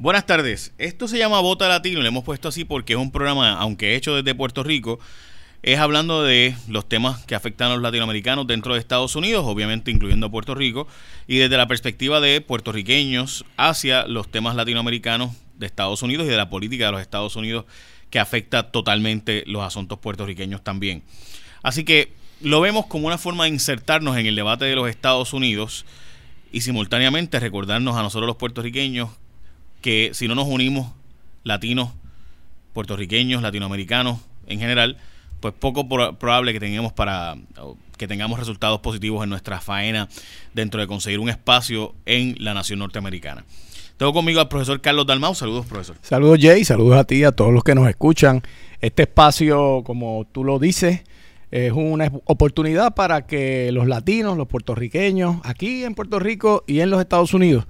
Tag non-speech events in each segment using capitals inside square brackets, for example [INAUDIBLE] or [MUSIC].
Buenas tardes. Esto se llama Vota Latino, le hemos puesto así porque es un programa, aunque hecho desde Puerto Rico, es hablando de los temas que afectan a los latinoamericanos dentro de Estados Unidos, obviamente incluyendo a Puerto Rico, y desde la perspectiva de puertorriqueños hacia los temas latinoamericanos de Estados Unidos y de la política de los Estados Unidos que afecta totalmente los asuntos puertorriqueños también. Así que lo vemos como una forma de insertarnos en el debate de los Estados Unidos y simultáneamente recordarnos a nosotros los puertorriqueños que si no nos unimos, latinos, puertorriqueños, latinoamericanos en general, pues poco probable que tengamos para que tengamos resultados positivos en nuestra faena dentro de conseguir un espacio en la nación norteamericana. Tengo conmigo al profesor Carlos Dalmau. Saludos, profesor. Saludos, Jay. Saludos a ti, a todos los que nos escuchan. Este espacio, como tú lo dices, es una oportunidad para que los latinos, los puertorriqueños, aquí en Puerto Rico y en los Estados Unidos,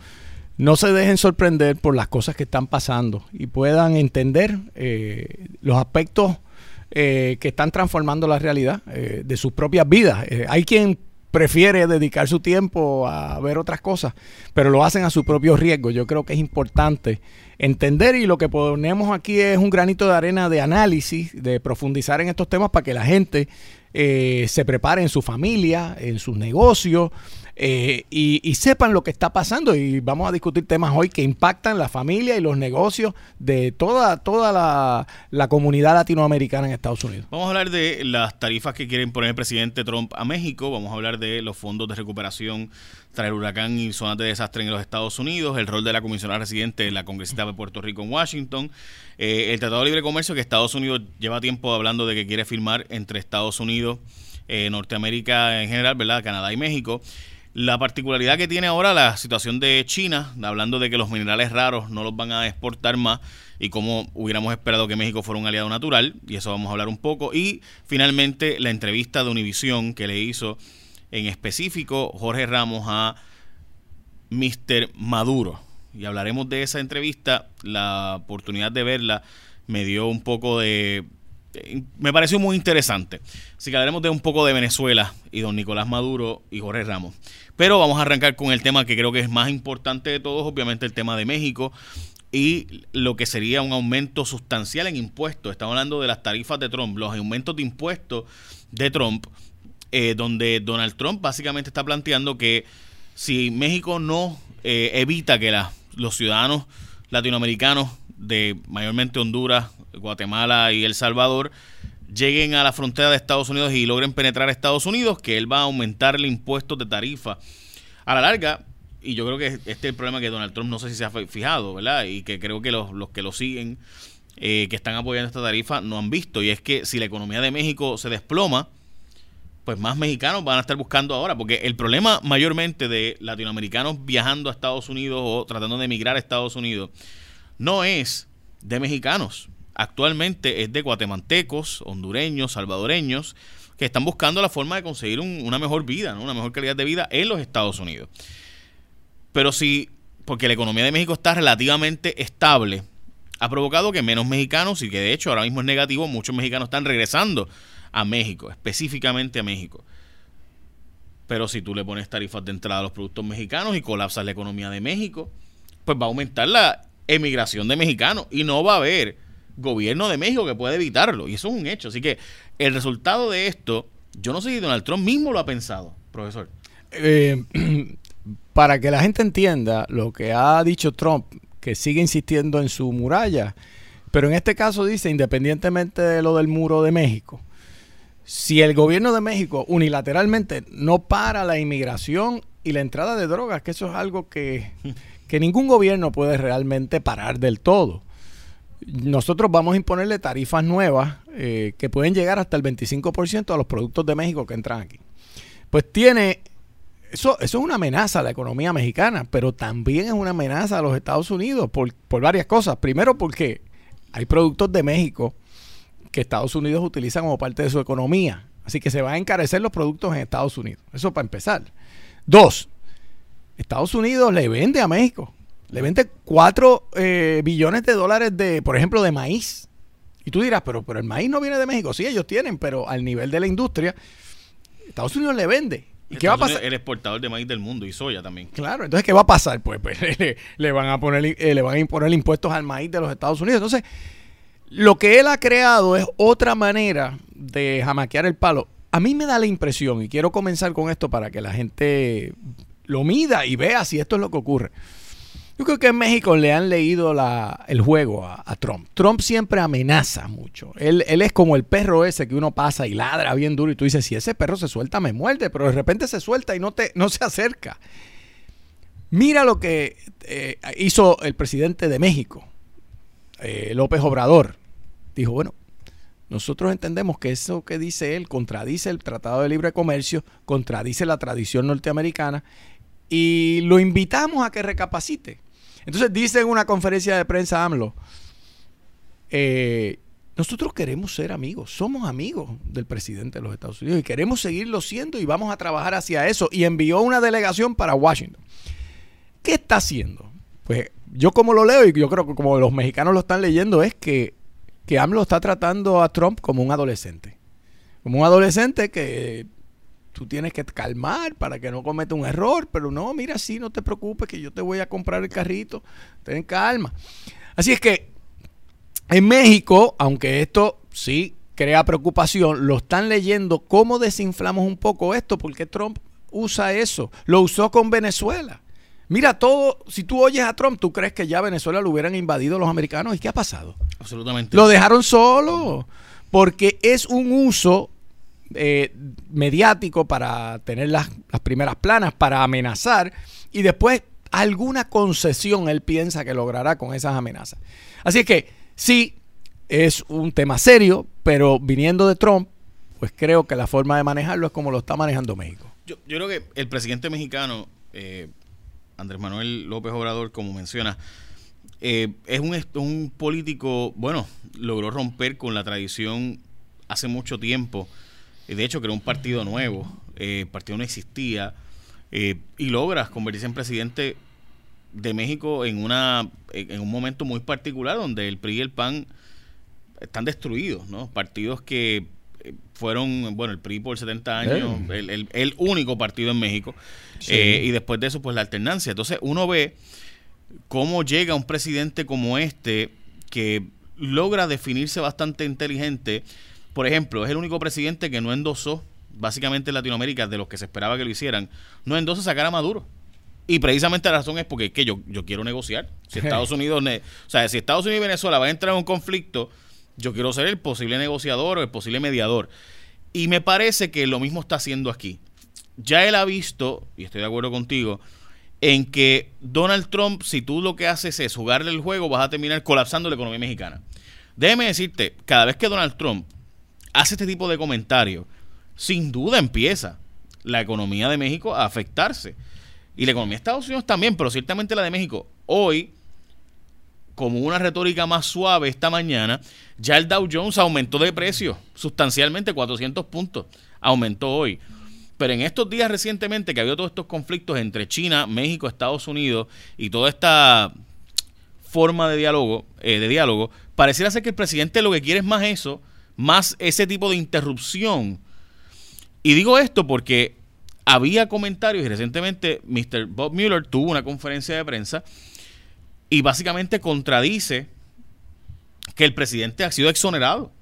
no se dejen sorprender por las cosas que están pasando y puedan entender eh, los aspectos eh, que están transformando la realidad eh, de sus propias vidas. hay quien prefiere dedicar su tiempo a ver otras cosas, pero lo hacen a su propio riesgo. Yo creo que es importante entender y lo que ponemos aquí es un granito de arena de análisis, de profundizar en estos temas para que la gente eh, se prepare en su familia, en sus negocios, eh, y, sepan lo que está pasando. Y vamos a discutir temas hoy que impactan la familia y los negocios de toda, toda la, comunidad latinoamericana en Estados Unidos. Vamos a hablar de las tarifas que quiere imponer el presidente Trump a México. Vamos a hablar de los fondos de recuperación tras el huracán y zonas de desastre en los Estados Unidos, el rol de la comisionada residente de la congresista de Puerto Rico en Washington, eh, el Tratado de Libre Comercio que Estados Unidos lleva tiempo hablando de que quiere firmar entre Estados Unidos, eh, Norteamérica en general, ¿verdad? Canadá y México. La particularidad que tiene ahora la situación de China, hablando de que los minerales raros no los van a exportar más y cómo hubiéramos esperado que México fuera un aliado natural, y eso vamos a hablar un poco. Y finalmente la entrevista de Univisión que le hizo en específico Jorge Ramos a Mr. Maduro. Y hablaremos de esa entrevista, la oportunidad de verla me dio un poco de me pareció muy interesante. Así que hablaremos de un poco de Venezuela y don Nicolás Maduro y Jorge Ramos. Pero vamos a arrancar con el tema que creo que es más importante de todos, obviamente el tema de México y lo que sería un aumento sustancial en impuestos. Estamos hablando de las tarifas de Trump, los aumentos de impuestos de Trump, eh, donde Donald Trump básicamente está planteando que si México no eh, evita que los ciudadanos latinoamericanos de mayormente Honduras, Guatemala y El Salvador lleguen a la frontera de Estados Unidos y logren penetrar a Estados Unidos, que él va a aumentar el impuesto de tarifa. A la larga, y yo creo que este es el problema que Donald Trump no sé si se ha fijado, ¿verdad? Y que creo que los, que lo siguen, eh, que están apoyando esta tarifa, no han visto. Y es que si la economía de México se desploma, pues más mexicanos van a estar buscando ahora, porque el problema mayormente de latinoamericanos viajando a Estados Unidos o tratando de emigrar a Estados Unidos no es de mexicanos actualmente es de guatemaltecos, hondureños, salvadoreños, que están buscando la forma de conseguir una mejor vida, una mejor calidad de vida en los Estados Unidos. Pero sí, porque la economía de México está relativamente estable, ha provocado que menos mexicanos, y que de hecho ahora mismo es negativo, muchos mexicanos están regresando a México, específicamente a México. Pero si tú le pones tarifas de entrada a los productos mexicanos y colapsas la economía de México, pues va a aumentar la emigración de mexicanos y no va a haber gobierno de México que puede evitarlo. Y eso es un hecho. Así que el resultado de esto, yo no sé si Donald Trump mismo lo ha pensado, profesor. Eh, [CLEARS THROAT] para que la gente entienda lo que ha dicho Trump, que sigue insistiendo en su muralla, pero en este caso dice, independientemente de lo del muro de México, si el gobierno de México unilateralmente no para la inmigración y la entrada de drogas, que eso es algo que, [LAUGHS] que ningún gobierno puede realmente parar del todo nosotros vamos a imponerle tarifas nuevas eh, que pueden llegar hasta el 25% a los productos de México que entran aquí. Pues tiene, eso, eso es una amenaza a la economía mexicana, pero también es una amenaza a los Estados Unidos por, por varias cosas. Primero porque hay productos de México que Estados Unidos utiliza como parte de su economía. Así que se van a encarecer los productos en Estados Unidos. Eso para empezar. Dos, Estados Unidos le vende a México le vende 4 eh, billones de dólares de, por ejemplo, de maíz. Y tú dirás, pero, pero el maíz no viene de México. Sí, ellos tienen, pero al nivel de la industria, Estados Unidos le vende ¿Y qué va a pasar? El exportador de maíz del mundo y soya también. Claro, entonces ¿qué va a pasar? Pues, pues [LAUGHS] le, van a poner eh, le van a imponer impuestos al maíz de los Estados Unidos. Entonces, lo que él ha creado es otra manera de jamaquear el palo. A mí me da la impresión, y quiero comenzar con esto para que la gente lo mida y vea si esto es lo que ocurre. Yo creo que en México le han leído el juego a, Trump. Trump siempre amenaza mucho. Él, es como el perro ese que uno pasa y ladra bien duro y tú dices, si ese perro se suelta me muerde, pero de repente se suelta y no, te, no se acerca. Mira lo que eh, hizo el presidente de México, eh, López Obrador. Dijo, bueno, nosotros entendemos que eso que dice él contradice el Tratado de Libre Comercio, contradice la tradición norteamericana y lo invitamos a que recapacite. Entonces dice en una conferencia de prensa AMLO, eh, nosotros queremos ser amigos, somos amigos del presidente de los Estados Unidos y queremos seguirlo siendo y vamos a trabajar hacia eso. Y envió una delegación para Washington. ¿Qué está haciendo? Pues yo como lo leo y yo creo que como los mexicanos lo están leyendo es que, que AMLO está tratando a Trump como un adolescente. Como un adolescente que tú tienes que calmar para que no cometa un error, pero no, mira, sí, no te preocupes que yo te voy a comprar el carrito, ten calma. Así es que en México, aunque esto sí crea preocupación, lo están leyendo cómo desinflamos un poco esto, porque Trump usa eso, lo usó con Venezuela. Mira, todo, si tú oyes a Trump, tú crees que ya Venezuela lo hubieran invadido los americanos. ¿Y qué ha pasado? Absolutamente. Lo dejaron solo, porque es un uso eh, mediático para tener las, primeras planas, para amenazar y después alguna concesión él piensa que logrará con esas amenazas. Así que sí, es un tema serio, pero viniendo de Trump, pues creo que la forma de manejarlo es como lo está manejando México. Yo, creo que el presidente mexicano, eh, Andrés Manuel López Obrador, como menciona, eh, es un, un político, bueno, logró romper con la tradición hace mucho tiempo de hecho creó un partido nuevo, eh, el partido no existía, eh, y logras convertirse en presidente de México en, una, en un momento muy particular donde el PRI y el PAN están destruidos, ¿no? Partidos que eh, fueron, bueno, el PRI por 70 años, el, único partido en México, y después de eso, pues la alternancia. Entonces uno ve cómo llega un presidente como este que logra definirse bastante inteligente por ejemplo, es el único presidente que no endosó, básicamente en Latinoamérica, de los que se esperaba que lo hicieran, no endosa sacar a Maduro. Y precisamente la razón es porque que yo, yo quiero negociar. Si [LAUGHS] Estados Unidos, o sea, si Estados Unidos y Venezuela van a entrar en un conflicto, yo quiero ser el posible negociador o el posible mediador. Y me parece que lo mismo está haciendo aquí. Ya él ha visto, y estoy de acuerdo contigo, en que Donald Trump, si tú lo que haces es jugarle el juego, vas a terminar colapsando la economía mexicana. Déjeme decirte, cada vez que Donald Trump hace este tipo de comentarios, sin duda empieza la economía de México a afectarse. Y la economía de Estados Unidos también, pero ciertamente la de México. Hoy, como una retórica más suave esta mañana, ya el Dow Jones aumentó de precio sustancialmente 400 puntos. Aumentó hoy. Pero en estos días recientemente que ha habido todos estos conflictos entre China, México, Estados Unidos y toda esta forma de diálogo, eh, de diálogo, pareciera ser que el presidente lo que quiere es más eso más ese tipo de interrupción. Y digo esto porque había comentarios y recientemente Mr. Bob Mueller tuvo una conferencia de prensa y básicamente contradice que el presidente ha sido exonerado.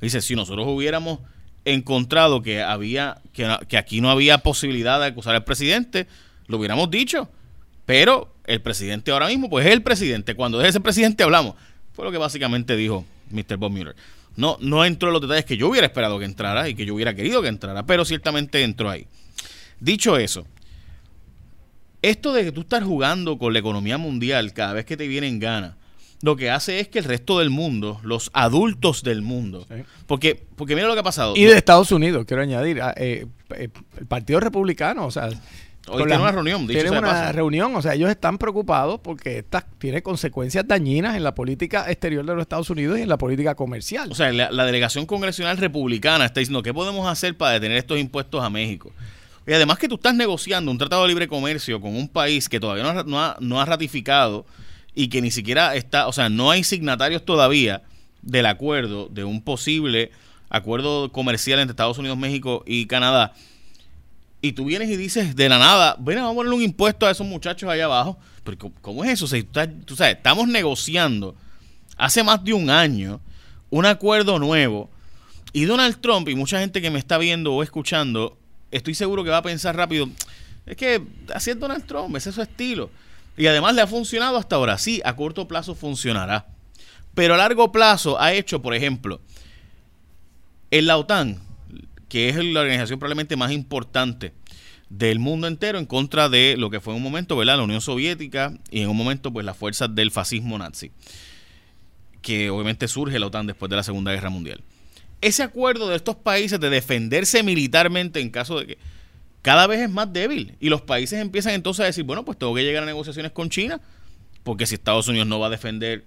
Dice, si nosotros hubiéramos encontrado que había que, aquí no había posibilidad de acusar al presidente, lo hubiéramos dicho. Pero el presidente ahora mismo, pues es el presidente. Cuando es ese presidente hablamos. Fue lo que básicamente dijo Mr. Bob Mueller. No, no entró en los detalles que yo hubiera esperado que entrara y que yo hubiera querido que entrara, pero ciertamente entró ahí. Dicho eso, esto de que tú estás jugando con la economía mundial cada vez que te viene en gana, lo que hace es que el resto del mundo, los adultos del mundo, porque, porque mira lo que ha pasado. Y de Estados Unidos, quiero añadir, ah, eh, eh, el Partido Republicano, o sea, Hoy tiene una reunión. Tiene una reunión, o sea, ellos están preocupados porque esta tiene consecuencias dañinas en la política exterior de los Estados Unidos y en la política comercial. O sea, la, delegación congresional republicana está diciendo, ¿qué podemos hacer para detener estos impuestos a México? Y además que tú estás negociando un tratado de libre comercio con un país que todavía no ha, no ha ratificado y que ni siquiera está, o sea, no hay signatarios todavía del acuerdo, de un posible acuerdo comercial entre Estados Unidos, México y Canadá y tú vienes y dices de la nada, bueno, vamos a ponerle un impuesto a esos muchachos allá abajo. Pero ¿cómo es eso? O tú, sabes, estamos negociando hace más de un año un acuerdo nuevo y Donald Trump y mucha gente que me está viendo o escuchando, estoy seguro que va a pensar rápido, es que así es Donald Trump, ese es su estilo. Y además le ha funcionado hasta ahora. Sí, a corto plazo funcionará. Pero a largo plazo ha hecho, por ejemplo, en la OTAN, que es la organización probablemente más importante del mundo entero en contra de lo que fue en un momento, ¿verdad? La Unión Soviética y en un momento, pues, las fuerzas del fascismo nazi, que obviamente surge la OTAN después de la Segunda Guerra Mundial. Ese acuerdo de estos países de defenderse militarmente en caso de que cada vez es más débil y los países empiezan entonces a decir, bueno, pues tengo que llegar a negociaciones con China, porque si Estados Unidos no va a defender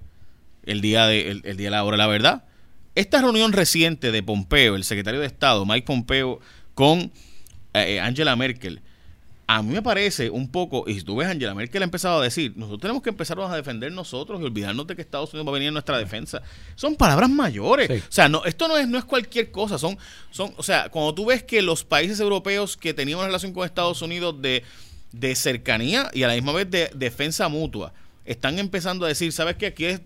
el día de, el, día de la hora de la verdad. Esta reunión reciente de Pompeo, el secretario de Estado, Mike Pompeo, con eh, eh, Angela Merkel, a mí me parece un poco, y si tú ves, Angela Merkel ha empezado a decir, nosotros tenemos que empezarnos a defender nosotros y olvidarnos de que Estados Unidos va a venir en nuestra defensa. Son palabras mayores. O sea, no, esto no es, no es cualquier cosa. Son, son, o sea, cuando tú ves que los países europeos que tenían una relación con Estados Unidos de, de cercanía y a la misma vez de defensa mutua, están empezando a decir, ¿sabes qué? Aquí es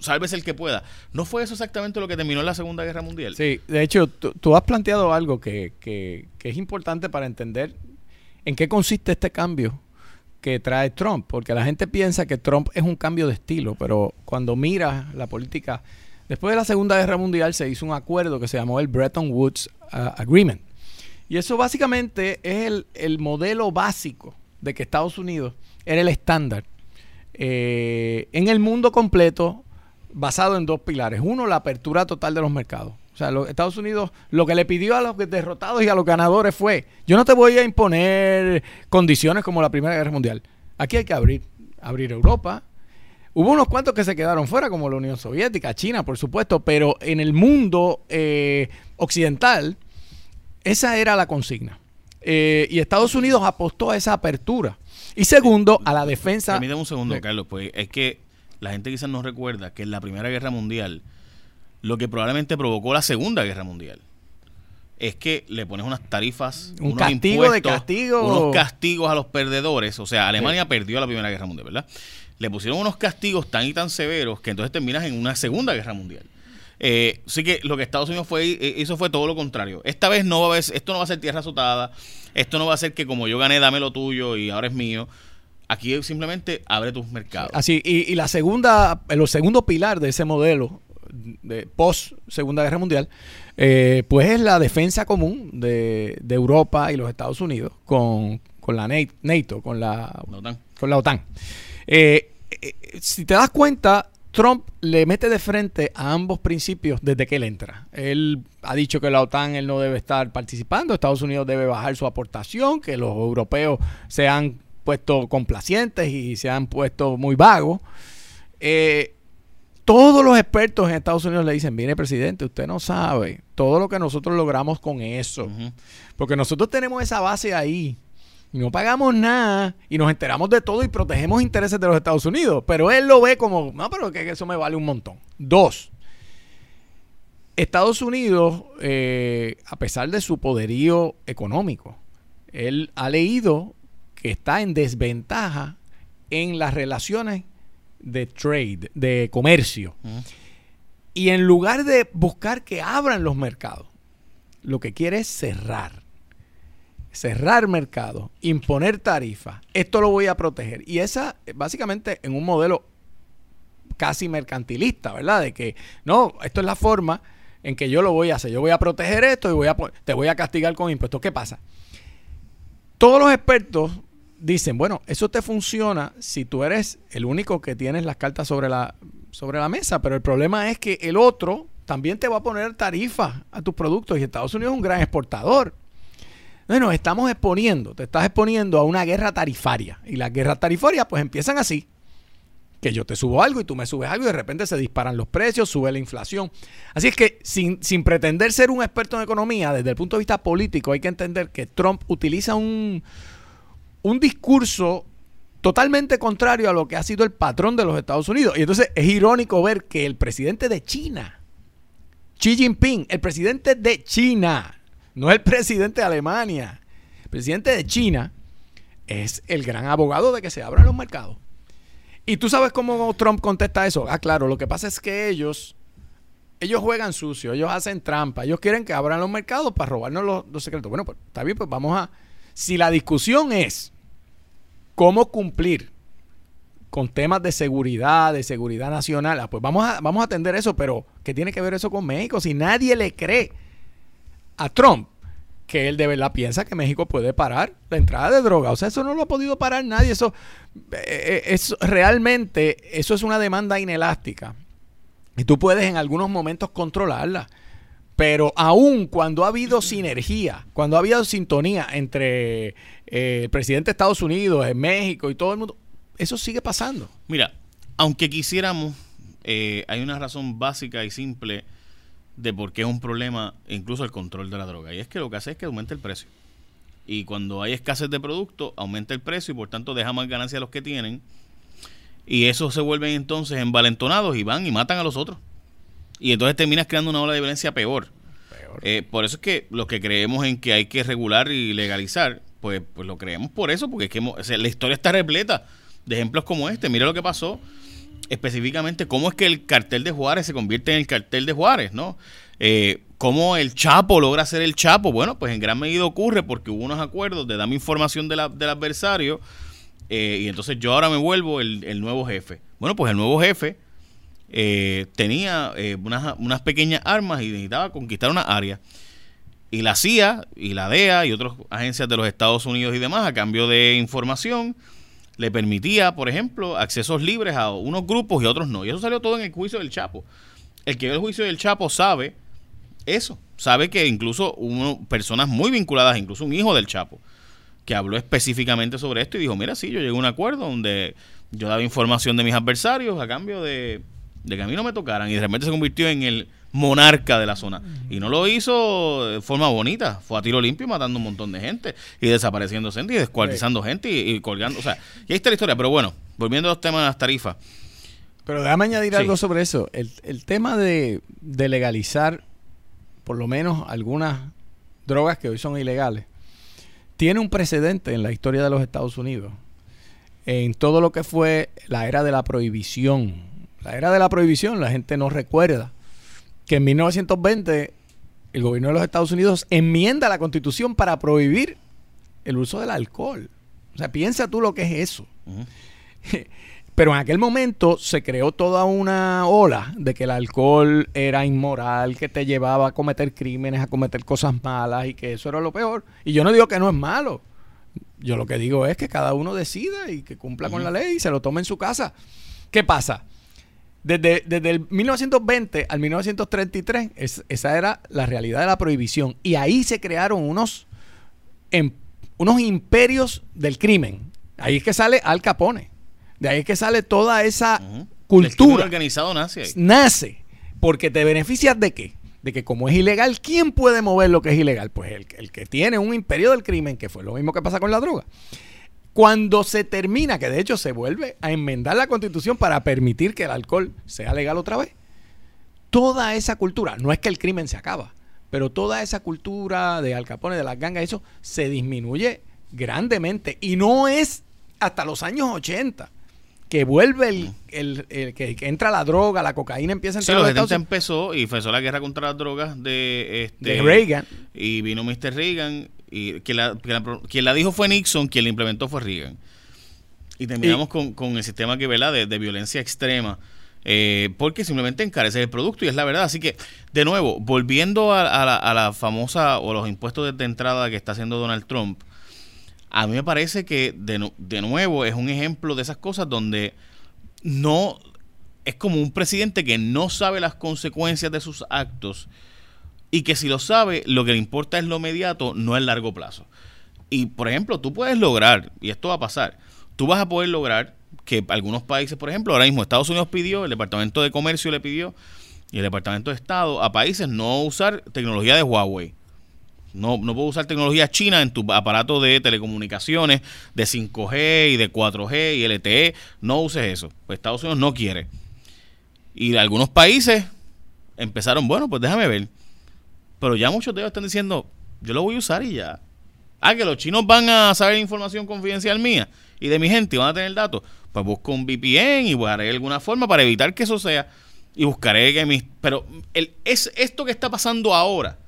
sálvese el que pueda. ¿No fue eso exactamente lo que terminó en la Segunda Guerra Mundial? Sí, de hecho, tú, has planteado algo que, es importante para entender en qué consiste este cambio que trae Trump, porque la gente piensa que Trump es un cambio de estilo, pero cuando mira la política, después de la Segunda Guerra Mundial se hizo un acuerdo que se llamó el Bretton Woods uh, Agreement. Y eso básicamente es el, el modelo básico de que Estados Unidos era el estándar eh, en el mundo completo basado en dos pilares. Uno, la apertura total de los mercados. O sea, los Estados Unidos lo que le pidió a los derrotados y a los ganadores fue, yo no te voy a imponer condiciones como la Primera Guerra Mundial. Aquí hay que abrir, abrir Europa. Hubo unos cuantos que se quedaron fuera, como la Unión Soviética, China, por supuesto, pero en el mundo eh, occidental, esa era la consigna. Eh, y Estados Unidos apostó a esa apertura. Y segundo, a la defensa. Permítame un segundo, Carlos, pues es que la gente quizás no recuerda que en la Primera Guerra Mundial, lo que probablemente provocó la Segunda Guerra Mundial, es que le pones unas tarifas, un castigo de castigo, unos castigos a los perdedores. O sea, Alemania perdió la Primera Guerra Mundial, ¿verdad? Le pusieron unos castigos tan y tan severos que entonces terminas en una Segunda Guerra Mundial. Eh, así que lo que Estados Unidos fue eh, hizo fue todo lo contrario. Esta vez no va a esto no va a ser tierra azotada, esto no va a ser que como yo gané, dame lo tuyo y ahora es mío. Aquí simplemente abre tus mercados. Así, y, la segunda, el segundo pilar de ese modelo de post Segunda Guerra Mundial, eh, pues es la defensa común de, Europa y los Estados Unidos con, la NATO, con la, OTAN. Con la OTAN. Eh, eh, si te das cuenta, Trump le mete de frente a ambos principios desde que él entra. Él ha dicho que la OTAN él no debe estar participando, Estados Unidos debe bajar su aportación, que los europeos se han puesto complacientes y se han puesto muy vagos. Eh, todos los expertos en Estados Unidos le dicen, mire presidente, usted no sabe todo lo que nosotros logramos con eso. Porque nosotros tenemos esa base ahí y no pagamos nada y nos enteramos de todo y protegemos intereses de los Estados Unidos. Pero él lo ve como, no, pero que eso me vale un montón. Dos, Estados Unidos, eh, a pesar de su poderío económico, él ha leído está en desventaja en las relaciones de trade, de comercio. Y en lugar de buscar que abran los mercados, lo que quiere es cerrar cerrar mercado, imponer tarifas, esto lo voy a proteger. Y esa, básicamente, en un modelo casi mercantilista, ¿verdad? De que, no, esto es la forma en que yo lo voy a hacer. Yo voy a proteger esto y voy a, te voy a castigar con impuestos. ¿Qué pasa? Todos los expertos dicen, bueno, eso te funciona si tú eres el único que tienes las cartas sobre la, sobre la mesa, pero el problema es que el otro también te va a poner tarifas a tus productos y Estados Unidos es un gran exportador. Bueno, nos estamos exponiendo, te estás exponiendo a una guerra tarifaria. Y las guerras tarifarias pues empiezan así. Que yo te subo algo y tú me subes algo y de repente se disparan los precios, sube la inflación. Así es que sin, sin pretender ser un experto en economía, desde el punto de vista político hay que entender que Trump utiliza un, un discurso totalmente contrario a lo que ha sido el patrón de los Estados Unidos. Y entonces es irónico ver que el presidente de China, Xi Jinping, el presidente de China, no el presidente de Alemania. El presidente de China es el gran abogado de que se abran los mercados. Y tú sabes cómo Trump contesta eso. Ah, claro, lo que pasa es que ellos, ellos juegan sucio, ellos hacen trampa, ellos quieren que abran los mercados para robarnos los, los secretos. Bueno, pues está bien, pues vamos a... Si la discusión es cómo cumplir con temas de seguridad, de seguridad nacional, ah, pues vamos a, vamos a atender eso, pero ¿qué tiene que ver eso con México? Si nadie le cree a Trump que él de verdad piensa que México puede parar la entrada de droga. O sea, eso no lo ha podido parar nadie. Eso, eh, eh, es realmente, eso es una demanda inelástica. Y tú puedes en algunos momentos controlarla. Pero aún cuando ha habido sinergia, cuando ha habido sintonía entre eh, el presidente de Estados Unidos, en México y todo el mundo, eso sigue pasando. Mira, aunque quisiéramos, hay una razón básica y simple de por qué es un problema incluso el control de la droga. Y es que lo que hace es que aumenta el precio. Y cuando hay escasez de producto, aumenta el precio y por tanto deja más ganancia a los que tienen. Y esos se vuelven entonces envalentonados y van y matan a los otros. Y entonces terminas creando una ola de violencia peor. Eh, por eso es que los que creemos en que hay que regular y legalizar, pues, pues lo creemos por eso, porque es que la historia está repleta de ejemplos como este. Mira lo que pasó específicamente cómo es que el cartel de Juárez se convierte en el cartel de Juárez, ¿no? Eh, ¿Cómo el Chapo logra ser el Chapo? Bueno, pues en gran medida ocurre porque hubo unos acuerdos de dame información del adversario eh, y entonces yo ahora me vuelvo el, nuevo jefe. Bueno, pues el nuevo jefe eh, tenía unas, unas, pequeñas armas y necesitaba conquistar una área. Y la CIA y la DEA y otras agencias de los Estados Unidos y demás, a cambio de información, le permitía, por ejemplo, accesos libres a unos grupos y a otros no. Y eso salió todo en el juicio del Chapo. El que ve el juicio del Chapo sabe eso. Sabe que incluso uno, personas muy vinculadas, incluso un hijo del Chapo, que habló específicamente sobre esto y dijo, mira, sí, yo llegué a un acuerdo donde yo daba información de mis adversarios a cambio de, de que a mí no me tocaran. Y de repente se convirtió en el monarca de la zona. Y no lo hizo de forma bonita, fue a tiro limpio matando un montón de gente y desapareciendo gente y descuartizando gente y, colgando. O sea, y ahí está la historia. Pero bueno, volviendo a los temas de las tarifas. Pero déjame añadir algo sobre eso. El, el tema de, de legalizar por lo menos algunas drogas que hoy son ilegales, tiene un precedente en la historia de los Estados Unidos. En todo lo que fue la era de la prohibición. La era de la prohibición, la gente no recuerda que en 1920 el gobierno de los Estados Unidos enmienda la constitución para prohibir el uso del alcohol. O sea, piensa tú lo que es eso. [LAUGHS] Pero en aquel momento se creó toda una ola de que el alcohol era inmoral, que te llevaba a cometer crímenes, a cometer cosas malas y que eso era lo peor. Y yo no digo que no es malo. Yo lo que digo es que cada uno decida y que cumpla con la ley y se lo tome en su casa. ¿Qué pasa? Desde, el 1920 al 1933, esa era la realidad de la prohibición. Y ahí se crearon unos, em, unos imperios del crimen. Ahí es que sale Al Capone. De ahí es que sale toda esa cultura. El organizado nace ahí. Nace. Porque te beneficias de qué? De que como es ilegal, ¿quién puede mover lo que es ilegal? Pues el, el que tiene un imperio del crimen, que fue lo mismo que pasa con la droga. Cuando se termina, que de hecho se vuelve a enmendar la constitución para permitir que el alcohol sea legal otra vez, toda esa cultura, no es que el crimen se acaba, pero toda esa cultura de Al Capone, de las gangas, eso se disminuye grandemente. Y no es hasta los años 80 que vuelve el, el, que, entra la droga, la cocaína empieza a entrar. Sí, los 70 empezó y empezó la guerra contra las drogas de, este, de Reagan. Y vino Mr. Reagan y quien la, quien la, dijo fue Nixon, quien la implementó fue Reagan. Y terminamos con, con, el sistema que vela de, de violencia extrema. Eh, porque simplemente encarece el producto y es la verdad. Así que, de nuevo, volviendo a, la, a la, famosa o los impuestos de, entrada que está haciendo Donald Trump, a mí me parece que de, de nuevo es un ejemplo de esas cosas donde no es como un presidente que no sabe las consecuencias de sus actos y que si lo sabe, lo que le importa es lo inmediato, no el largo plazo. Y por ejemplo, tú puedes lograr, y esto va a pasar, tú vas a poder lograr que algunos países, por ejemplo, ahora mismo Estados Unidos pidió, el Departamento de Comercio le pidió, y el Departamento de Estado a países no usar tecnología de Huawei. No, no puedo usar tecnología china en tu aparato de telecomunicaciones de 5G y de 4G y LTE. No uses eso. Pues Estados Unidos no quiere. Y algunos países empezaron, bueno, pues déjame ver. Pero ya muchos de ellos están diciendo, yo lo voy a usar y ya. Ah, que los chinos van a saber información confidencial mía y de mi gente y van a tener datos. Pues busco un VPN y buscaré alguna forma para evitar que eso sea. Y buscaré que mis... Pero el, es esto que está pasando ahora.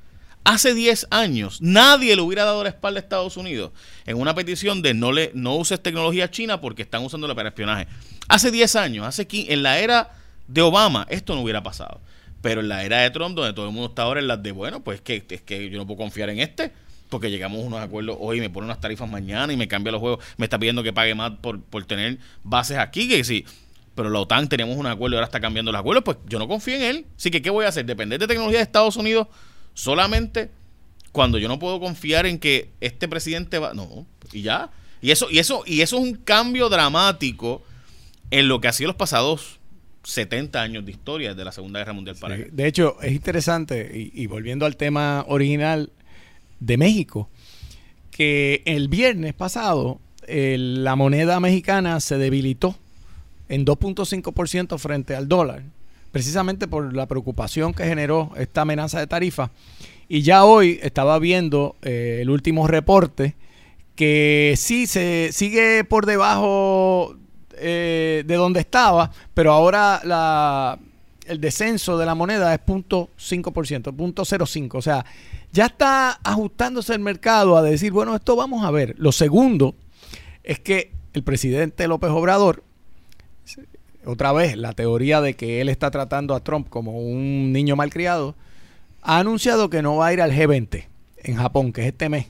Hace 10 años nadie le hubiera dado la espalda a Estados Unidos en una petición de no le no uses tecnología china porque están usándola para espionaje. Hace 10 años, hace en la era de Obama, esto no hubiera pasado. Pero en la era de Trump, donde todo el mundo está ahora en las de, bueno, pues que, es que yo no puedo confiar en este, porque llegamos a unos acuerdos hoy, me pone unas tarifas mañana y me cambia los juegos, me está pidiendo que pague más por, por tener bases aquí, que sí. Pero la OTAN teníamos un acuerdo y ahora está cambiando los acuerdos, pues yo no confío en él. Así que, ¿qué voy a hacer? ¿Depender de tecnología de Estados Unidos solamente cuando yo no puedo confiar en que este presidente va. No, y ya. Y eso, y eso, y eso es un cambio dramático en lo que ha sido los pasados 70 años de historia de la Segunda Guerra Mundial para De hecho, es interesante, y, volviendo al tema original de México, que el viernes pasado la moneda mexicana se debilitó en 2.5% frente al dólar, precisamente por la preocupación que generó esta amenaza de tarifa. Y ya hoy estaba viendo eh, el último reporte que sí se sigue por debajo eh, de donde estaba, pero ahora el descenso de la moneda es 0.5%, 0.05%. O sea, ya está ajustándose el mercado a decir, bueno, esto vamos a ver. Lo segundo es que el presidente López Obrador, otra vez, la teoría de que él está tratando a Trump como un niño malcriado, ha anunciado que no va a ir al G20 en Japón, que es este mes.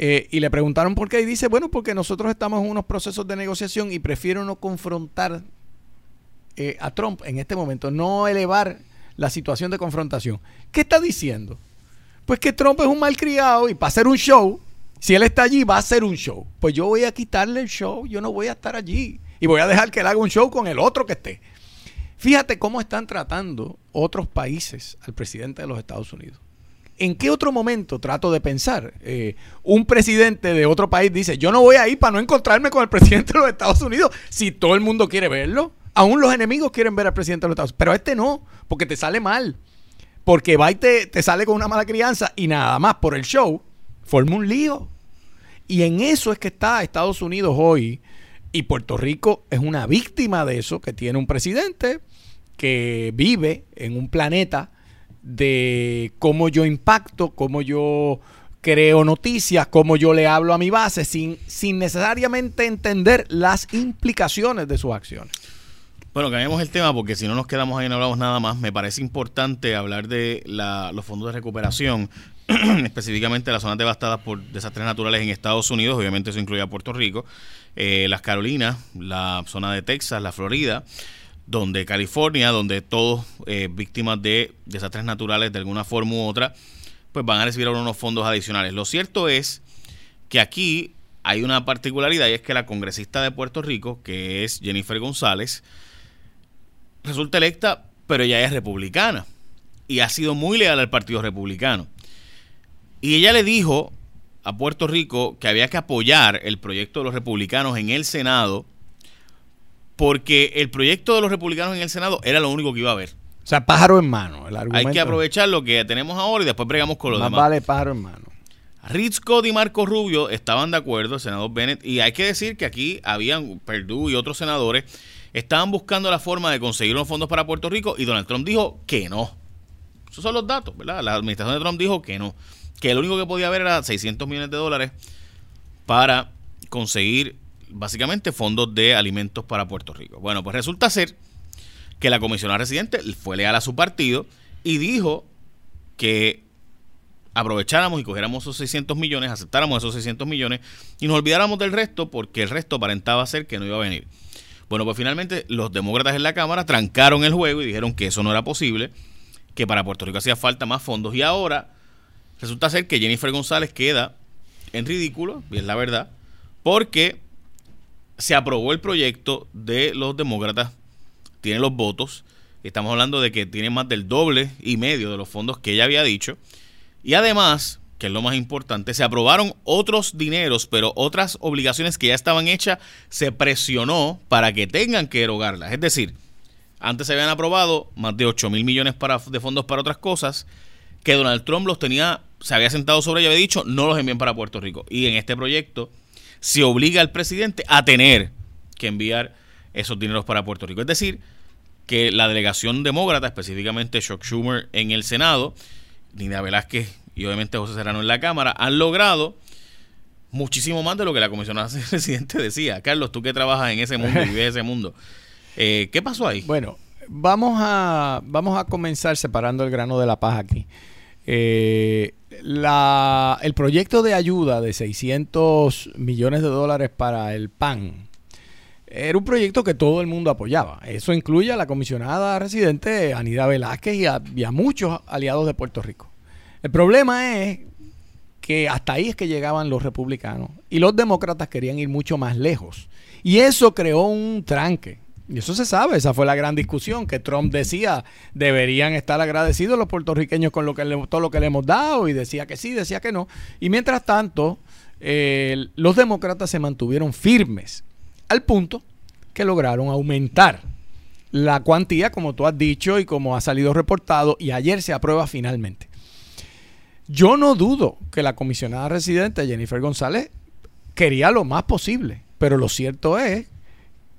Eh, y le preguntaron por qué y dice, bueno, porque nosotros estamos en unos procesos de negociación y prefiero no confrontar eh, a Trump en este momento, no elevar la situación de confrontación. ¿Qué está diciendo? Pues que Trump es un malcriado y para hacer un show, si él está allí, va a hacer un show. Pues yo voy a quitarle el show, yo no voy a estar allí. Y voy a dejar que él haga un show con el otro que esté. Fíjate cómo están tratando otros países al presidente de los Estados Unidos. ¿En qué otro momento trato de pensar? Eh, un presidente de otro país dice, yo no voy a ir para no encontrarme con el [LAUGHS] presidente de los Estados Unidos si todo el mundo quiere verlo. Aún los enemigos quieren ver al presidente de los Estados Unidos. Pero este no, porque te sale mal. Porque va y te, te sale con una mala crianza y nada más por el show, forma un lío. Y en eso es que está Estados Unidos hoy. Y Puerto Rico es una víctima de eso, que tiene un presidente que vive en un planeta de cómo yo impacto, cómo yo creo noticias, cómo yo le hablo a mi base, sin, sin necesariamente entender las implicaciones de sus acciones. Bueno, cambiemos el tema porque si no nos quedamos ahí y no hablamos nada más. Me parece importante hablar de los fondos de recuperación, [CLEARS THROAT] específicamente las zonas devastadas por desastres naturales en Estados Unidos, obviamente eso incluye a Puerto Rico, eh, las Carolinas, la zona de Texas, la Florida donde California, donde todos eh, víctimas de desastres naturales de alguna forma u otra, pues van a recibir unos fondos adicionales. Lo cierto es que aquí hay una particularidad y es que la congresista de Puerto Rico, que es Jennifer González, resulta electa, pero ella es republicana y ha sido muy leal al Partido Republicano. Y ella le dijo a Puerto Rico que había que apoyar el proyecto de los republicanos en el Senado porque el proyecto de los republicanos en el Senado era lo único que iba a haber. O sea, pájaro en mano. Hay que aprovechar lo que tenemos ahora y después bregamos con los Más demás. vale pájaro en mano. Scott y Marco Rubio estaban de acuerdo, el senador Bennett, y hay que decir que aquí habían Perdue y otros senadores estaban buscando la forma de conseguir unos fondos para Puerto Rico y Donald Trump dijo que no. Esos son los datos, ¿verdad? La administración de Trump dijo que no. Que lo único que podía haber era 600 millones de dólares para conseguir básicamente fondos de alimentos para Puerto Rico. Bueno, pues resulta ser que la comisionada residente fue leal a su partido y dijo que aprovecháramos y cogiéramos esos 600 millones, aceptáramos esos 600 millones y nos olvidáramos del resto porque el resto aparentaba ser que no iba a venir. Bueno, pues finalmente los demócratas en la Cámara trancaron el juego y dijeron que eso no era posible, que para Puerto Rico hacía falta más fondos y ahora resulta ser que Jennifer González queda en ridículo, y es la verdad, porque se aprobó el proyecto de los demócratas, tiene los votos, estamos hablando de que tiene más del doble y medio de los fondos que ella había dicho, y además, que es lo más importante, se aprobaron otros dineros, pero otras obligaciones que ya estaban hechas, se presionó para que tengan que erogarlas. Es decir, antes se habían aprobado más de 8 mil millones de fondos para otras cosas, que Donald Trump los tenía se había sentado sobre y había dicho no los envíen para Puerto Rico. Y en este proyecto se obliga al presidente a tener que enviar esos dineros para Puerto Rico. Es decir, que la delegación demócrata, específicamente Chuck Schumer en el Senado, Nina Velázquez y obviamente José Serrano en la Cámara, han logrado muchísimo más de lo que la comisionada [LAUGHS] presidente decía. Carlos, tú que trabajas en ese mundo y vives ese mundo, eh, ¿qué pasó ahí? Bueno, vamos a, vamos a comenzar separando el grano de la paja aquí. Eh, la, el proyecto de ayuda de 600 millones de dólares para el PAN era un proyecto que todo el mundo apoyaba. Eso incluye a la comisionada residente Anida Velázquez y a, y a muchos aliados de Puerto Rico. El problema es que hasta ahí es que llegaban los republicanos y los demócratas querían ir mucho más lejos. Y eso creó un tranque. Y eso se sabe, esa fue la gran discusión que Trump decía, deberían estar agradecidos los puertorriqueños con lo que todo lo que le hemos dado y decía que sí, decía que no. Y mientras tanto, los demócratas se mantuvieron firmes al punto que lograron aumentar la cuantía, como tú has dicho y como ha salido reportado, y ayer se aprueba finalmente. Yo no dudo que la comisionada residente Jennifer González quería lo más posible, pero lo cierto es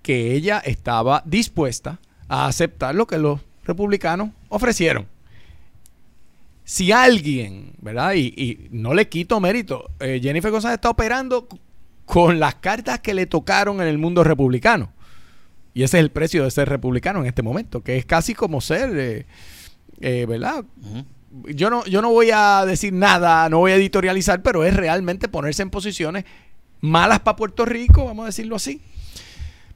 que ella estaba dispuesta a aceptar lo que los republicanos ofrecieron. Si alguien, ¿verdad? Y, no le quito mérito, eh, Jennifer González está operando con las cartas que le tocaron en el mundo republicano. Y ese es el precio de ser republicano en este momento, que es casi como ser, eh, eh, ¿verdad? yo, no, yo no voy a decir nada, no voy a editorializar, pero es realmente ponerse en posiciones malas para Puerto Rico, vamos a decirlo así.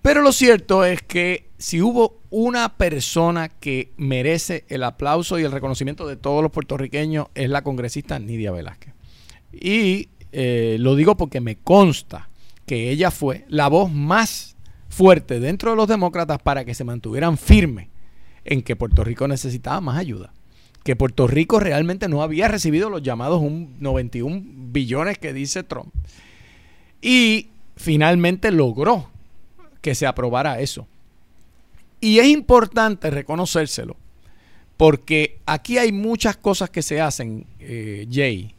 Pero lo cierto es que si hubo una persona que merece el aplauso y el reconocimiento de todos los puertorriqueños es la congresista Nidia Velázquez. Y eh, lo digo porque me consta que ella fue la voz más fuerte dentro de los demócratas para que se mantuvieran firmes en que Puerto Rico necesitaba más ayuda. Que Puerto Rico realmente no había recibido los llamados 91 billones que dice Trump. Y finalmente logró que se aprobara eso. Y es importante reconocérselo, porque aquí hay muchas cosas que se hacen, eh, Jay,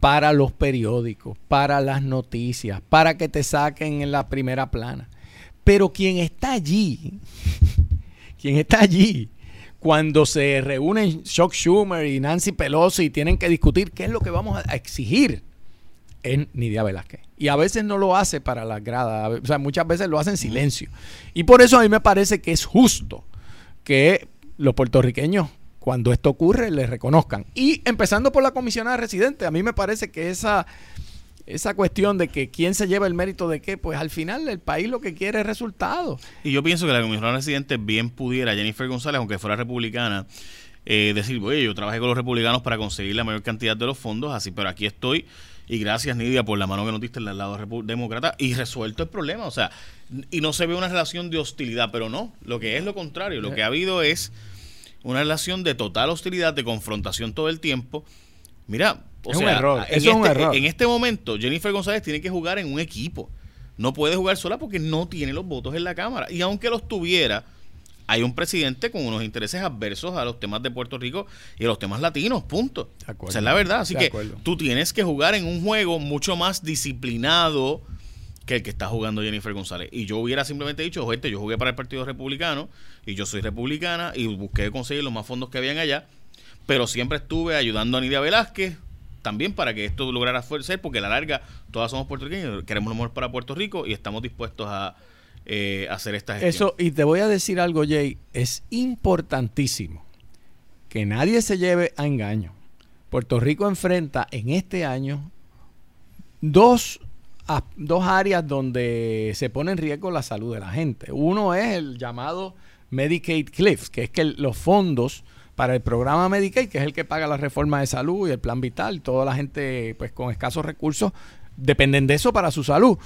para los periódicos, para las noticias, para que te saquen en la primera plana. Pero quien está allí, [LAUGHS] quien está allí, cuando se reúnen Chuck Schumer y Nancy Pelosi y tienen que discutir qué es lo que vamos a exigir, es Nidia Velázquez y a veces no lo hace para la grada, o sea, muchas veces lo hace en silencio. Y por eso a mí me parece que es justo que los puertorriqueños, cuando esto ocurre, le reconozcan. Y empezando por la comisionada residente, a mí me parece que esa, esa cuestión de que quién se lleva el mérito de qué, pues al final el país lo que quiere es resultados. Y yo pienso que la comisionada residente bien pudiera, Jennifer González, aunque fuera republicana, eh, decir, oye, yo trabajé con los republicanos para conseguir la mayor cantidad de los fondos, así, pero aquí estoy y gracias, Nidia, por la mano que nos diste del lado demócrata y resuelto el problema. O sea, y no se ve una relación de hostilidad, pero no, lo que es lo contrario. Lo que ha habido es una relación de total hostilidad, de confrontación todo el tiempo. Mira, o es un error. En, este, un error. en este momento, Jennifer González tiene que jugar en un equipo. No puede jugar sola porque no tiene los votos en la Cámara. Y aunque los tuviera, hay un presidente con unos intereses adversos a los temas de Puerto Rico y a los temas latinos, punto. Esa es la verdad. Así que tú tienes que jugar en un juego mucho más disciplinado que el que está jugando Jennifer González. Y yo hubiera simplemente dicho, gente, yo jugué para el Partido Republicano y yo soy republicana y busqué conseguir los más fondos que habían allá, pero siempre estuve ayudando a Nidia Velázquez también para que esto lograra ser, porque a la larga todas somos puertorriqueños, queremos lo mejor para Puerto Rico y estamos dispuestos a eh, hacer esta gestión. Eso, y te voy a decir algo, Jay, es importantísimo que nadie se lleve a engaño. Puerto Rico enfrenta en este año dos, dos áreas donde se pone en riesgo la salud de la gente. Uno es el llamado Medicaid Cliff, que es que los fondos para el programa Medicaid, que es el que paga la reforma de salud y el plan vital, toda la gente pues con escasos recursos dependen de eso para su salud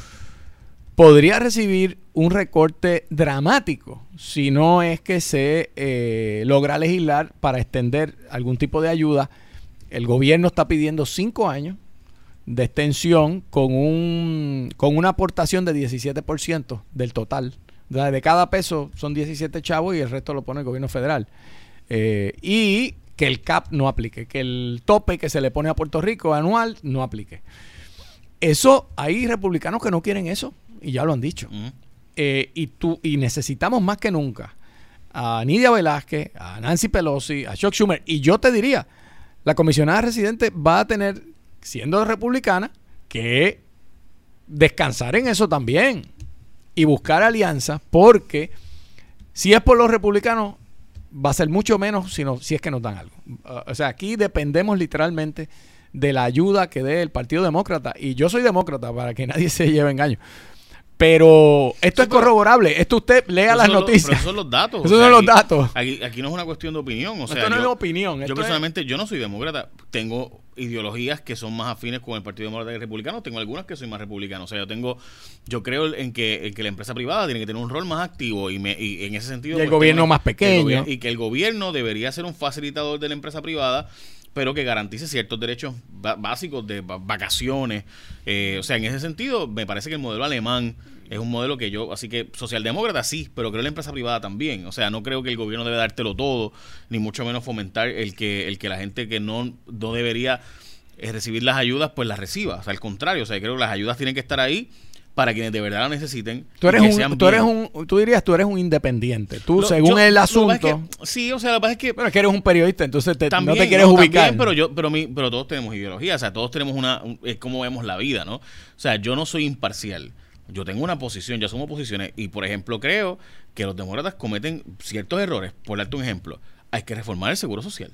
podría recibir un recorte dramático si no es que se eh, logra legislar para extender algún tipo de ayuda. El gobierno está pidiendo cinco años de extensión con, un, con una aportación de 17% del total. De cada peso son 17 chavos y el resto lo pone el gobierno federal. Eh, y que el CAP no aplique, que el tope que se le pone a Puerto Rico anual no aplique. Eso, hay republicanos que no quieren eso, y ya lo han dicho. Eh, y, tú, y necesitamos más que nunca a Nidia Velázquez, a Nancy Pelosi, a Chuck Schumer, y yo te diría, la comisionada residente va a tener, siendo republicana, que descansar en eso también y buscar alianzas, porque si es por los republicanos, va a ser mucho menos sino, si es que nos dan algo. Uh, o sea, aquí dependemos literalmente de la ayuda que dé el Partido Demócrata. Y yo soy demócrata, para que nadie [LAUGHS] se lleve engaño. Pero esto es corroborable. Esto usted lea las noticias. esos son los datos. Esos son los datos. Aquí, aquí, no es una cuestión de opinión. O sea, esto no es opinión. Yo personalmente, yo no soy demócrata. Tengo ideologías que son más afines con el Partido Demócrata y Republicano. Tengo algunas que soy más republicano. O sea, yo tengo, yo creo en que, en que la empresa privada tiene que tener un rol más activo y, me, y en ese sentido. Y el pues, gobierno más pequeño. y que el gobierno debería ser un facilitador de la empresa privada pero que garantice ciertos derechos básicos de vacaciones. Eh, o sea, en ese sentido, me parece que el modelo alemán es un modelo que yo, así que socialdemócrata sí, pero creo la empresa privada también. O sea, no creo que el gobierno debe dártelo todo, ni mucho menos fomentar el que, el que la gente que no, no debería eh, recibir las ayudas, pues las reciba. O sea, al contrario, o sea, creo que las ayudas tienen que estar ahí para quienes de verdad la necesiten. Tú eres, un, tú eres un, tú dirías, tú eres un independiente. Tú, según el asunto. sí, o sea, lo que pasa es que. Bueno, es que eres un periodista, entonces no te quieres ubicar. pero yo, pero mi, pero todos tenemos ideología, o sea, todos tenemos una, es como vemos la vida, ¿no? O sea, yo no soy imparcial. Yo tengo una posición, ya somos posiciones, y por ejemplo creo que los demócratas cometen ciertos errores. Por darte un ejemplo, hay que reformar el seguro social.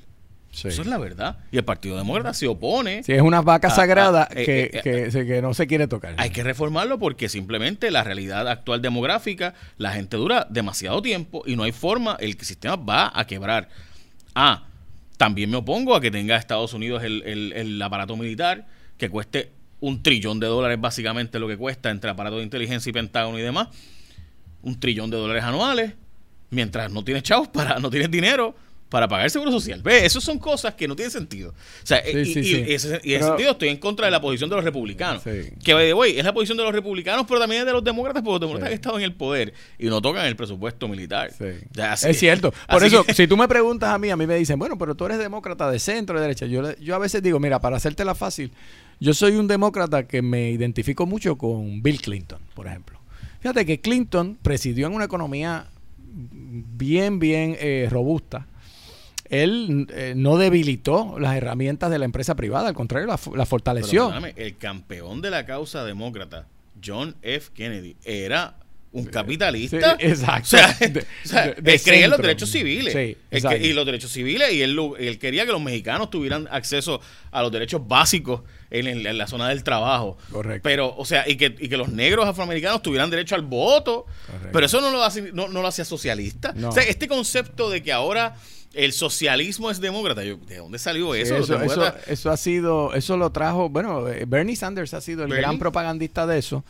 Eso es la verdad. Y el Partido Demócrata se opone. Si es una vaca sagrada eh, que, eh, eh, que, no se quiere tocar. Hay que reformarlo porque simplemente la realidad actual demográfica, la gente dura demasiado tiempo y no hay forma, el sistema va a quebrar. Ah, también me opongo a que tenga Estados Unidos el, el, el aparato militar que cueste un trillón de dólares básicamente lo que cuesta entre aparatos de inteligencia y Pentágono y demás. Un trillón de dólares anuales. Mientras no tienes chavos para, no tienes dinero para pagar el seguro social. ¿Ves? Esas son cosas que no tienen sentido. O sea, y, en ese sentido estoy en contra de la posición de los republicanos. Que, by the way, es la posición de los republicanos, pero también es de los demócratas, porque los demócratas han estado en el poder y no tocan el presupuesto militar. es cierto. Por eso, si tú me preguntas a mí, a mí me dicen, bueno, pero tú eres demócrata de centro, de derecha. Yo, yo a veces digo, mira, para hacértela fácil, yo soy un demócrata que me identifico mucho con Bill Clinton, por ejemplo. Fíjate que Clinton presidió en una economía bien, bien eh, robusta él eh, no debilitó las herramientas de la empresa privada, al contrario, la, fortaleció. el campeón de la causa demócrata, John F. Kennedy, era un capitalista. exacto. O sea, [LAUGHS] creía en los derechos civiles. y los derechos civiles, y él, él, quería que los mexicanos tuvieran acceso a los derechos básicos en, la zona del trabajo. Correcto. Pero, o sea, y que, y que los negros afroamericanos tuvieran derecho al voto. Pero eso no lo, hace, no, no lo hacía socialista. O sea, este concepto de que ahora el socialismo es demócrata. ¿De dónde salió eso? eso, ha sido, eso lo trajo, bueno, Bernie Sanders ha sido el gran propagandista de eso,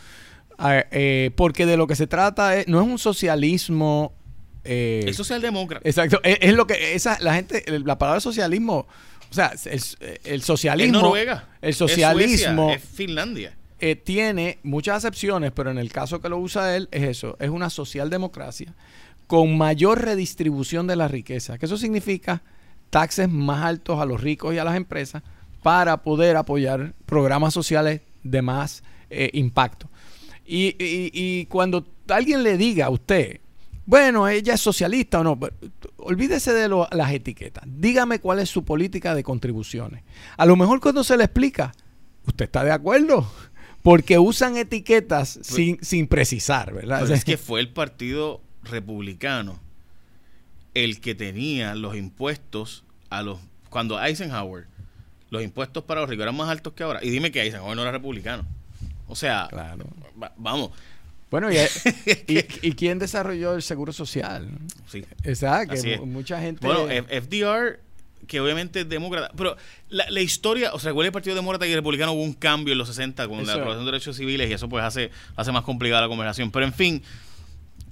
eh, porque de lo que se trata no es un socialismo. Eh, es socialdemócrata. Exacto, es, lo que esa la gente, la palabra socialismo, o sea, el, socialismo. Es Noruega. El socialismo. Es, Finlandia. tiene muchas acepciones, pero en el caso que lo usa él es eso, es una socialdemocracia con mayor redistribución de la riqueza. Que eso significa taxes más altos a los ricos y a las empresas para poder apoyar programas sociales de más eh, impacto. Y, cuando alguien le diga a usted, bueno, ella es socialista o no, olvídese de las etiquetas. Dígame cuál es su política de contribuciones. A lo mejor cuando se le explica, usted está de acuerdo, porque usan etiquetas pues sin, sin precisar, ¿verdad? es que [LAUGHS] fue el partido republicano el que tenía los impuestos a los cuando Eisenhower los impuestos para los ricos eran más altos que ahora y dime que Eisenhower no era republicano o sea vamos bueno, [LAUGHS] y, y, quién desarrolló el seguro social? Sí. Exacto, que mucha gente... Bueno, FDR, que obviamente es demócrata, pero la, historia, o sea, ¿cuál el Partido Demócrata y Republicano hubo un cambio en los 60 con la aprobación de derechos civiles y eso pues hace, hace más complicada la conversación. Pero en fin,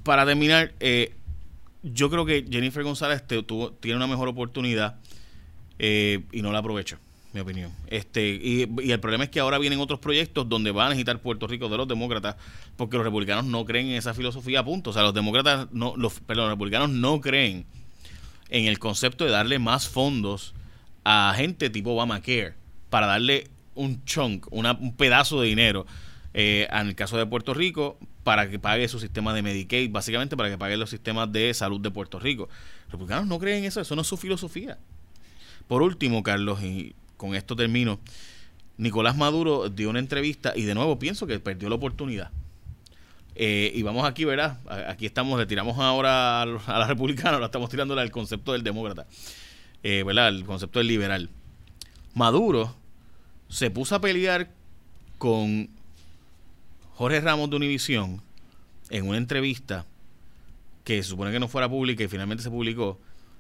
para terminar, eh, yo creo que Jennifer González tiene una mejor oportunidad eh, y no la aprovecha, mi opinión. Este y, el problema es que ahora vienen otros proyectos donde van a necesitar Puerto Rico de los demócratas porque los republicanos no creen en esa filosofía, punto. O sea, los demócratas, no, los, perdón, los republicanos no creen en el concepto de darle más fondos a gente tipo Obamacare para darle un chunk, un pedazo de dinero, eh, en el caso de Puerto Rico, para que pague su sistema de Medicaid, básicamente para que pague los sistemas de salud de Puerto Rico. Los republicanos no creen eso, eso no es su filosofía. Por último, Carlos, y con esto termino, Nicolás Maduro dio una entrevista y de nuevo pienso que perdió la oportunidad. Eh, y vamos aquí, ¿verdad? Aquí estamos, le tiramos ahora a la republicana, ahora estamos tirándole al concepto del demócrata, eh, ¿verdad? El concepto del liberal. Maduro se puso a pelear con Jorge Ramos de Univisión en una entrevista que se supone que no fuera pública y finalmente se publicó.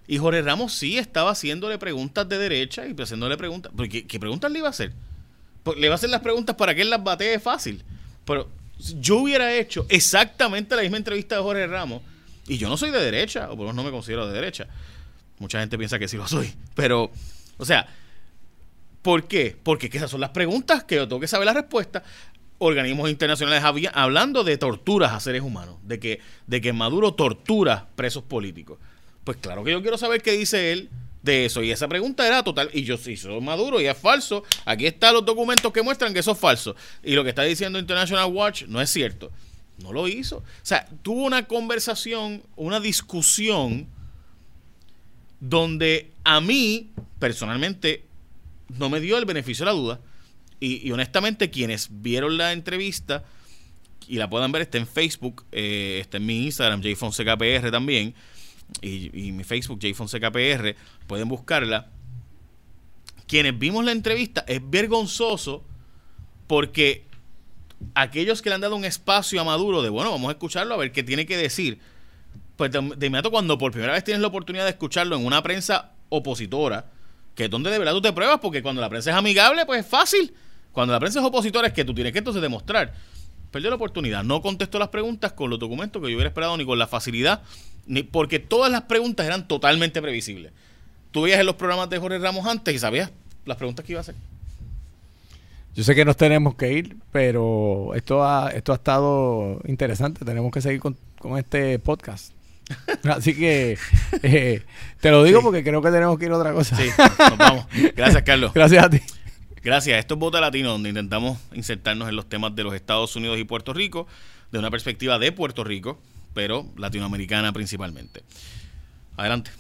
Y Jorge Ramos sí estaba haciéndole preguntas de derecha y haciéndole preguntas. ¿Qué, ¿Qué preguntas le iba a hacer? Pues le va a hacer las preguntas para que él las batee fácil. Pero yo hubiera hecho exactamente la misma entrevista de Jorge Ramos. Y yo no soy de derecha, o por lo menos no me considero de derecha. Mucha gente piensa que sí lo soy. Pero, o sea, ¿Por qué? Porque esas son las preguntas que yo tengo que saber la respuesta. Organismos internacionales había, hablando de torturas a seres humanos, de que, de que Maduro tortura presos políticos. Pues claro que yo quiero saber qué dice él de eso. Y esa pregunta era total. Y yo sí soy Maduro y es falso. Aquí están los documentos que muestran que eso es falso. Y lo que está diciendo International Watch no es cierto. No lo hizo. O sea, tuvo una conversación, una discusión donde a mí, personalmente, no me dio el beneficio de la duda. Y, honestamente, quienes vieron la entrevista y la puedan ver, está en Facebook, eh, está en mi Instagram, JFonsecaPR también, y, mi Facebook, JFonsecaPR, pueden buscarla. Quienes vimos la entrevista, es vergonzoso porque aquellos que le han dado un espacio a Maduro de, bueno, vamos a escucharlo a ver qué tiene que decir, pues de, de inmediato cuando por primera vez tienes la oportunidad de escucharlo en una prensa opositora, que es donde de verdad tú te pruebas, porque cuando la prensa es amigable, pues es fácil. Cuando la prensa es opositora, es que tú tienes que entonces demostrar. Perdió la oportunidad, no contestó las preguntas con los documentos que yo hubiera esperado, ni con la facilidad, ni porque todas las preguntas eran totalmente previsibles. Tú veías en los programas de Jorge Ramos antes y sabías las preguntas que iba a hacer. Yo sé que nos tenemos que ir, pero esto ha, esto ha estado interesante. Tenemos que seguir con, con este podcast. [LAUGHS] Así que eh, te lo digo porque creo que tenemos que ir a otra cosa. Sí, nos vamos. Gracias, Carlos. [LAUGHS] Gracias a ti. Gracias. Esto es Vota Latino, donde intentamos insertarnos en los temas de los Estados Unidos y Puerto Rico, de una perspectiva de Puerto Rico, pero latinoamericana principalmente. Adelante.